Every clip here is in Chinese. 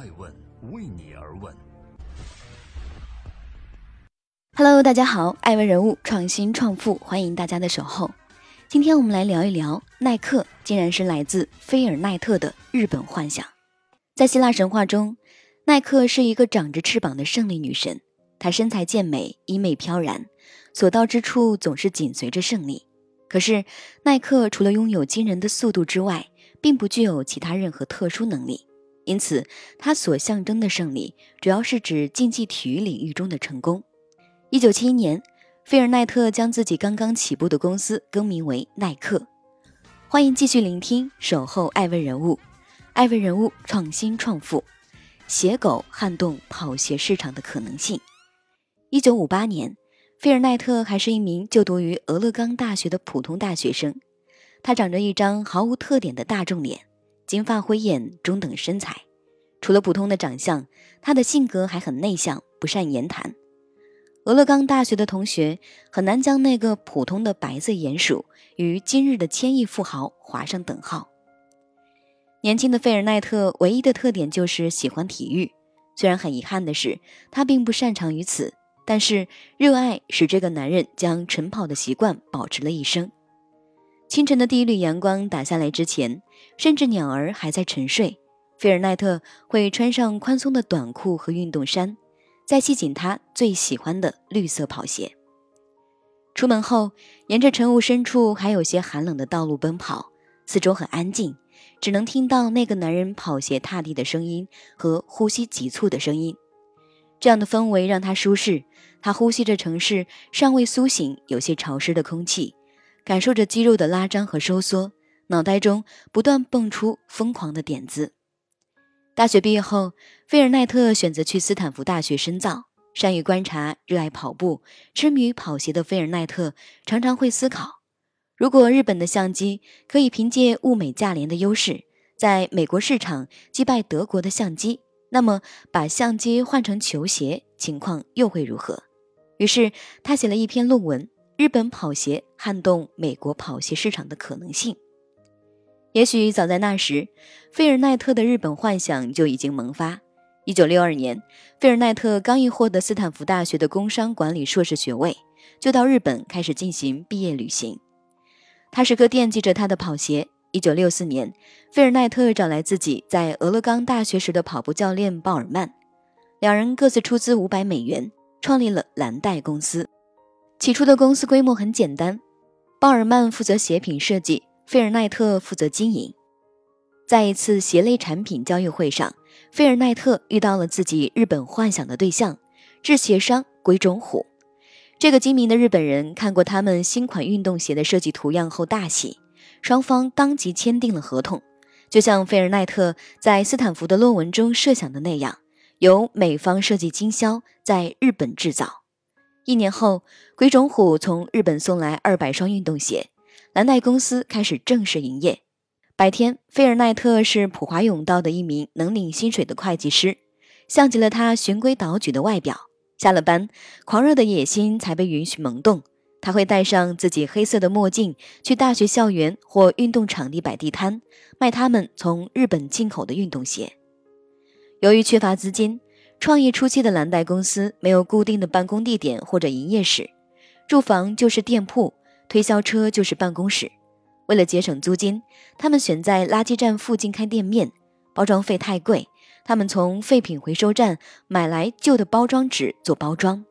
爱问为你而问。Hello，大家好，爱问人物创新创富，欢迎大家的守候。今天我们来聊一聊耐克，竟然是来自菲尔奈特的日本幻想。在希腊神话中，耐克是一个长着翅膀的胜利女神，她身材健美，衣袂飘然，所到之处总是紧随着胜利。可是，耐克除了拥有惊人的速度之外，并不具有其他任何特殊能力。因此，它所象征的胜利，主要是指竞技体育领域中的成功。一九七一年。菲尔奈特将自己刚刚起步的公司更名为耐克。欢迎继续聆听《守候爱问人物》，爱问人物创新创富，鞋狗撼动跑鞋市场的可能性。一九五八年，菲尔奈特还是一名就读于俄勒冈大学的普通大学生。他长着一张毫无特点的大众脸，金发灰眼，中等身材。除了普通的长相，他的性格还很内向，不善言谈。俄勒冈大学的同学很难将那个普通的白色鼹鼠与今日的千亿富豪划上等号。年轻的费尔奈特唯一的特点就是喜欢体育，虽然很遗憾的是他并不擅长于此，但是热爱使这个男人将晨跑的习惯保持了一生。清晨的第一缕阳光打下来之前，甚至鸟儿还在沉睡，费尔奈特会穿上宽松的短裤和运动衫。再系紧他最喜欢的绿色跑鞋。出门后，沿着晨雾深处还有些寒冷的道路奔跑，四周很安静，只能听到那个男人跑鞋踏地的声音和呼吸急促的声音。这样的氛围让他舒适。他呼吸着城市尚未苏醒、有些潮湿的空气，感受着肌肉的拉张和收缩，脑袋中不断蹦出疯狂的点子。大学毕业后，菲尔奈特选择去斯坦福大学深造。善于观察、热爱跑步、痴迷于跑鞋的菲尔奈特常常会思考：如果日本的相机可以凭借物美价廉的优势，在美国市场击败德国的相机，那么把相机换成球鞋，情况又会如何？于是他写了一篇论文：《日本跑鞋撼动美国跑鞋市场的可能性》。也许早在那时，菲尔奈特的日本幻想就已经萌发。一九六二年，菲尔奈特刚一获得斯坦福大学的工商管理硕士学位，就到日本开始进行毕业旅行。他时刻惦记着他的跑鞋。一九六四年，菲尔奈特找来自己在俄勒冈大学时的跑步教练鲍尔曼，两人各自出资五百美元，创立了蓝带公司。起初的公司规模很简单，鲍尔曼负责鞋品设计。费尔奈特负责经营。在一次鞋类产品交易会上，费尔奈特遇到了自己日本幻想的对象——制鞋商鬼冢虎。这个精明的日本人看过他们新款运动鞋的设计图样后大喜，双方当即签订了合同。就像费尔奈特在斯坦福的论文中设想的那样，由美方设计经销，在日本制造。一年后，鬼冢虎从日本送来二百双运动鞋。蓝带公司开始正式营业。白天，菲尔奈特是普华永道的一名能领薪水的会计师，像极了他循规蹈矩的外表。下了班，狂热的野心才被允许萌动。他会戴上自己黑色的墨镜，去大学校园或运动场地摆地摊，卖他们从日本进口的运动鞋。由于缺乏资金，创业初期的蓝带公司没有固定的办公地点或者营业室，住房就是店铺。推销车就是办公室。为了节省租金，他们选在垃圾站附近开店面。包装费太贵，他们从废品回收站买来旧的包装纸做包装。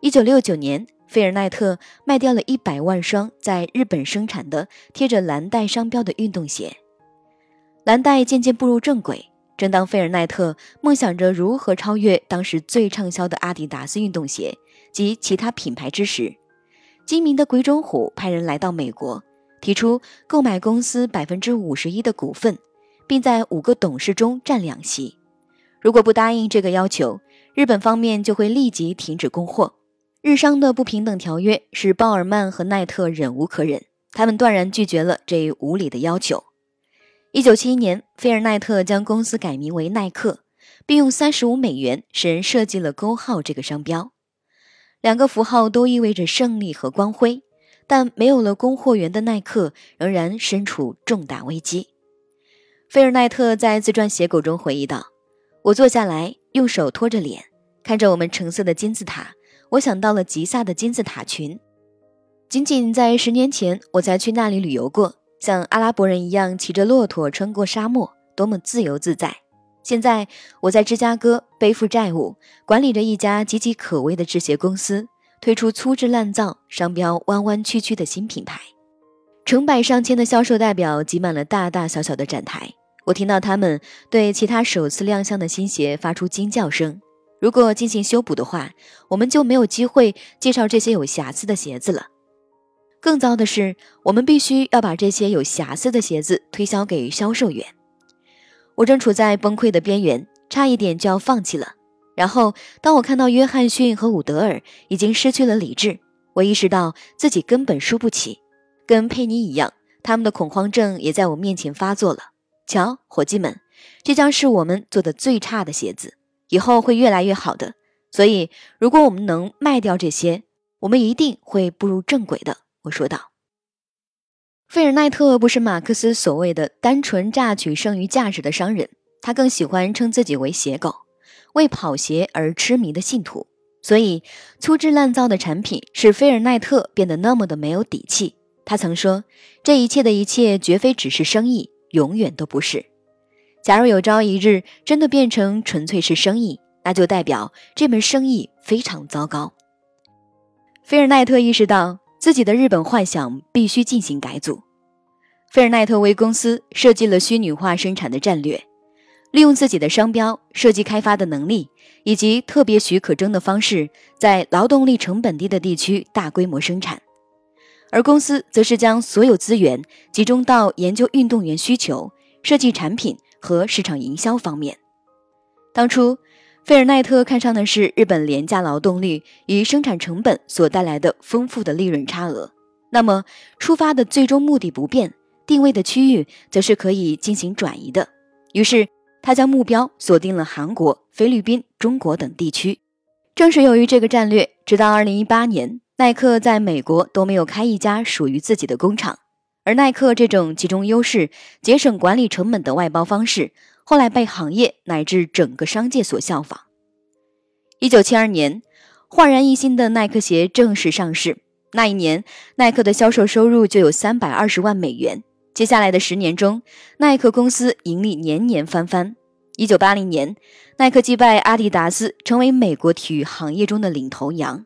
一九六九年，菲尔奈特卖掉了一百万双在日本生产的贴着蓝带商标的运动鞋。蓝带渐渐步入正轨。正当菲尔奈特梦想着如何超越当时最畅销的阿迪达斯运动鞋及其他品牌之时，精明的鬼冢虎派人来到美国，提出购买公司百分之五十一的股份，并在五个董事中占两席。如果不答应这个要求，日本方面就会立即停止供货。日商的不平等条约使鲍尔曼和奈特忍无可忍，他们断然拒绝了这一无理的要求。一九七一年，菲尔奈特将公司改名为耐克，并用三十五美元使人设计了勾号这个商标。两个符号都意味着胜利和光辉，但没有了供货源的耐克仍然身处重大危机。菲尔奈特在自传《写狗》中回忆道：“我坐下来，用手托着脸，看着我们橙色的金字塔，我想到了吉萨的金字塔群。仅仅在十年前，我才去那里旅游过，像阿拉伯人一样骑着骆驼穿过沙漠，多么自由自在。现在我在芝加哥背负债务，管理着一家岌岌可危的制鞋公司，推出粗制滥造、商标弯弯曲曲的新品牌。成百上千的销售代表挤满了大大小小的展台，我听到他们对其他首次亮相的新鞋发出惊叫声。如果进行修补的话，我们就没有机会介绍这些有瑕疵的鞋子了。更糟的是，我们必须要把这些有瑕疵的鞋子推销给销售员。我正处在崩溃的边缘，差一点就要放弃了。然后，当我看到约翰逊和伍德尔已经失去了理智，我意识到自己根本输不起。跟佩妮一样，他们的恐慌症也在我面前发作了。瞧，伙计们，这将是我们做的最差的鞋子，以后会越来越好的。所以，如果我们能卖掉这些，我们一定会步入正轨的。我说道。费尔奈特不是马克思所谓的单纯榨取剩余价值的商人，他更喜欢称自己为鞋狗，为跑鞋而痴迷的信徒。所以，粗制滥造的产品使菲尔奈特变得那么的没有底气。他曾说：“这一切的一切绝非只是生意，永远都不是。假如有朝一日真的变成纯粹是生意，那就代表这门生意非常糟糕。”菲尔奈特意识到。自己的日本幻想必须进行改组。菲尔奈特为公司设计了虚拟化生产的战略，利用自己的商标、设计开发的能力以及特别许可证的方式，在劳动力成本低的地区大规模生产。而公司则是将所有资源集中到研究运动员需求、设计产品和市场营销方面。当初。费尔奈特看上的是日本廉价劳动力与生产成本所带来的丰富的利润差额。那么，出发的最终目的不变，定位的区域则是可以进行转移的。于是，他将目标锁定了韩国、菲律宾、中国等地区。正是由于这个战略，直到2018年，耐克在美国都没有开一家属于自己的工厂。而耐克这种集中优势、节省管理成本的外包方式。后来被行业乃至整个商界所效仿。一九七二年，焕然一新的耐克鞋正式上市。那一年，耐克的销售收入就有三百二十万美元。接下来的十年中，耐克公司盈利年年翻番。一九八零年，耐克击败阿迪达斯，成为美国体育行业中的领头羊。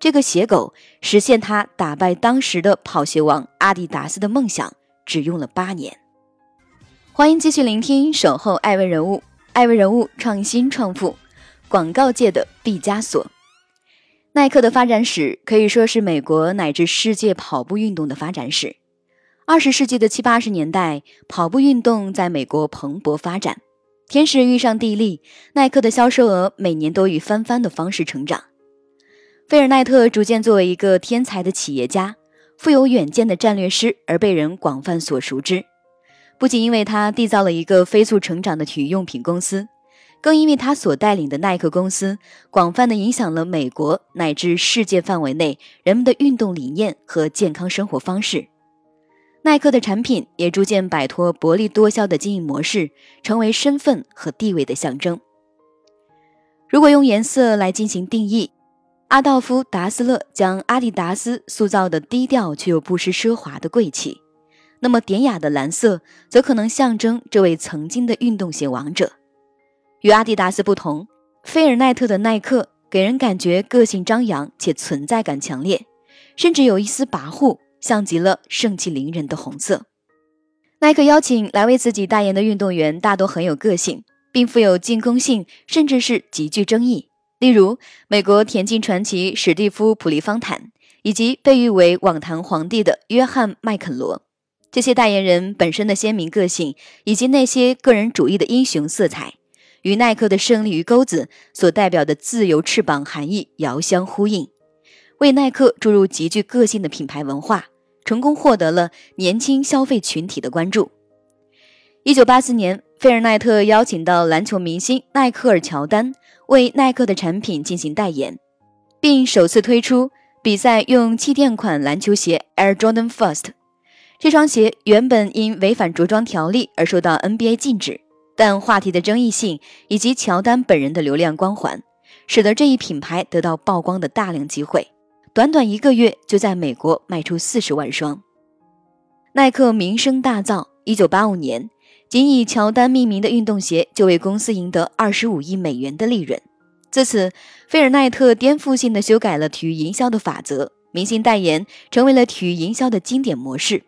这个鞋狗实现他打败当时的跑鞋王阿迪达斯的梦想，只用了八年。欢迎继续聆听《守候爱问人物》，爱问人物创新创富，广告界的毕加索。耐克的发展史可以说是美国乃至世界跑步运动的发展史。二十世纪的七八十年代，跑步运动在美国蓬勃发展。天时遇上地利，耐克的销售额每年都以翻番的方式成长。菲尔奈特逐渐作为一个天才的企业家、富有远见的战略师而被人广泛所熟知。不仅因为他缔造了一个飞速成长的体育用品公司，更因为他所带领的耐克公司广泛的影响了美国乃至世界范围内人们的运动理念和健康生活方式。耐克的产品也逐渐摆脱薄利多销的经营模式，成为身份和地位的象征。如果用颜色来进行定义，阿道夫·达斯勒将阿迪达斯塑造的低调却又不失奢华的贵气。那么典雅的蓝色则可能象征这位曾经的运动鞋王者。与阿迪达斯不同，菲尔奈特的耐克给人感觉个性张扬且存在感强烈，甚至有一丝跋扈，像极了盛气凌人的红色。耐克邀请来为自己代言的运动员大多很有个性，并富有进攻性，甚至是极具争议。例如，美国田径传奇史蒂夫·普利方坦，以及被誉为网坛皇帝的约翰·麦肯罗。这些代言人本身的鲜明个性，以及那些个人主义的英雄色彩，与耐克的胜利鱼钩子所代表的自由翅膀含义遥相呼应，为耐克注入极具个性的品牌文化，成功获得了年轻消费群体的关注。一九八四年，菲尔奈特邀请到篮球明星耐克尔乔丹为耐克的产品进行代言，并首次推出比赛用气垫款篮球鞋 Air Jordan First。这双鞋原本因违反着装条例而受到 NBA 禁止，但话题的争议性以及乔丹本人的流量光环，使得这一品牌得到曝光的大量机会。短短一个月就在美国卖出四十万双。耐克名声大噪，一九八五年，仅以乔丹命名的运动鞋就为公司赢得二十五亿美元的利润。自此，菲尔奈特颠覆性的修改了体育营销的法则，明星代言成为了体育营销的经典模式。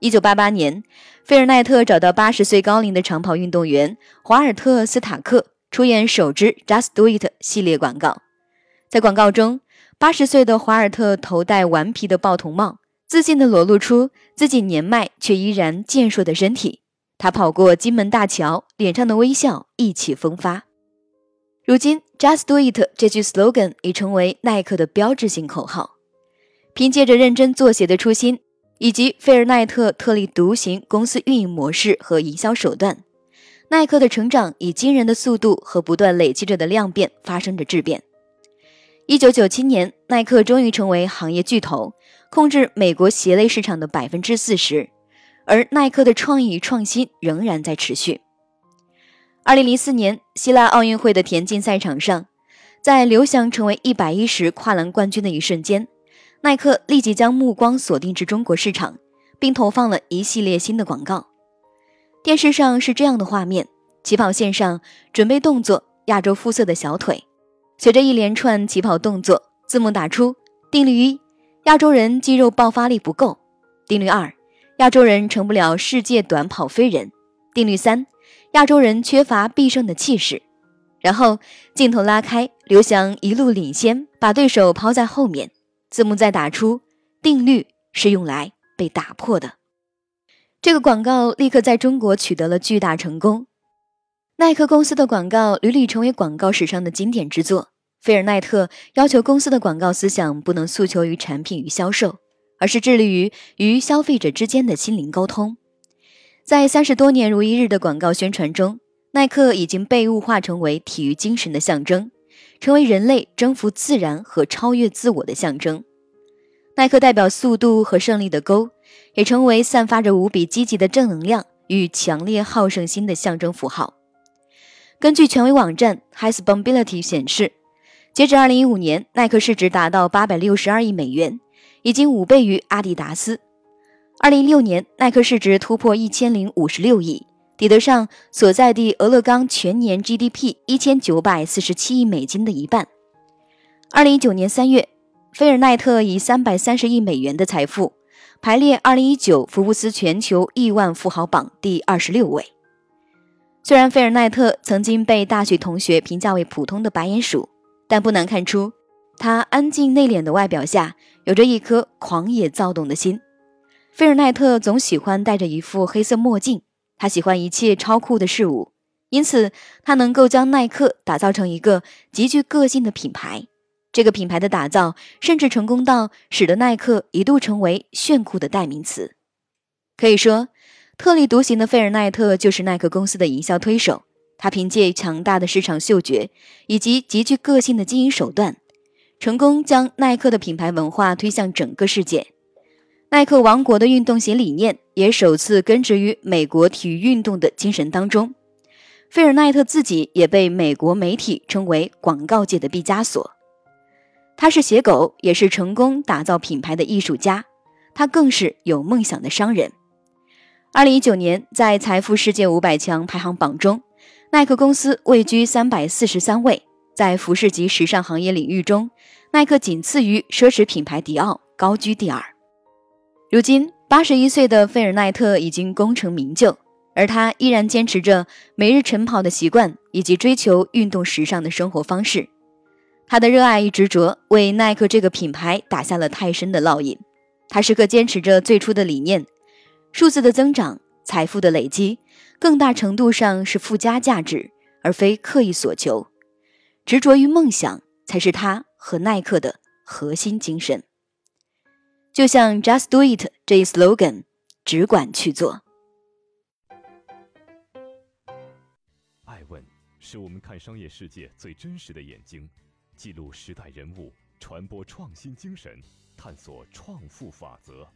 一九八八年，菲尔奈特找到八十岁高龄的长跑运动员华尔特·斯塔克出演首支 “Just Do It” 系列广告。在广告中，八十岁的华尔特头戴顽皮的豹头帽，自信地裸露出自己年迈却依然健硕的身体。他跑过金门大桥，脸上的微笑意气风发。如今，“Just Do It” 这句 slogan 已成为耐克的标志性口号。凭借着认真做鞋的初心，以及菲尔奈特特立独行公司运营模式和营销手段，耐克的成长以惊人的速度和不断累积着的量变发生着质变。一九九七年，耐克终于成为行业巨头，控制美国鞋类市场的百分之四十，而耐克的创意与创新仍然在持续。二零零四年，希腊奥运会的田径赛场上，在刘翔成为一百一十跨栏冠军的一瞬间，耐克立即将目光锁定至中国市场，并投放了一系列新的广告。电视上是这样的画面：起跑线上准备动作，亚洲肤色的小腿。随着一连串起跑动作，字幕打出：定律一，亚洲人肌肉爆发力不够；定律二，亚洲人成不了世界短跑飞人；定律三。亚洲人缺乏必胜的气势，然后镜头拉开，刘翔一路领先，把对手抛在后面。字幕再打出，定律是用来被打破的。这个广告立刻在中国取得了巨大成功。耐克公司的广告屡屡成为广告史上的经典之作。菲尔奈特要求公司的广告思想不能诉求于产品与销售，而是致力于与消费者之间的心灵沟通。在三十多年如一日的广告宣传中，耐克已经被物化成为体育精神的象征，成为人类征服自然和超越自我的象征。耐克代表速度和胜利的勾，也成为散发着无比积极的正能量与强烈好胜心的象征符号。根据权威网站 Highspeability 显示，截至二零一五年，耐克市值达到八百六十二亿美元，已经五倍于阿迪达斯。二零一六年，耐克市值突破一千零五十六亿，抵得上所在地俄勒冈全年 GDP 一千九百四十七亿美金的一半。二零一九年三月，菲尔奈特以三百三十亿美元的财富，排列二零一九福布斯全球亿万富豪榜第二十六位。虽然菲尔奈特曾经被大学同学评价为普通的白眼鼠，但不难看出，他安静内敛的外表下，有着一颗狂野躁动的心。菲尔奈特总喜欢戴着一副黑色墨镜，他喜欢一切超酷的事物，因此他能够将耐克打造成一个极具个性的品牌。这个品牌的打造甚至成功到使得耐克一度成为炫酷的代名词。可以说，特立独行的菲尔奈特就是耐克公司的营销推手。他凭借强大的市场嗅觉以及极具个性的经营手段，成功将耐克的品牌文化推向整个世界。耐克王国的运动鞋理念也首次根植于美国体育运动的精神当中。菲尔奈特自己也被美国媒体称为广告界的毕加索。他是鞋狗，也是成功打造品牌的艺术家。他更是有梦想的商人。二零一九年，在财富世界五百强排行榜中，耐克公司位居三百四十三位。在服饰及时尚行业领域中，耐克仅次于奢侈品牌迪奥，高居第二。如今，八十一岁的菲尔奈特已经功成名就，而他依然坚持着每日晨跑的习惯，以及追求运动时尚的生活方式。他的热爱与执着为耐克这个品牌打下了太深的烙印。他时刻坚持着最初的理念：数字的增长、财富的累积，更大程度上是附加价值，而非刻意所求。执着于梦想，才是他和耐克的核心精神。就像 "Just Do It" 这一 slogan，只管去做。爱问是我们看商业世界最真实的眼睛，记录时代人物，传播创新精神，探索创富法则。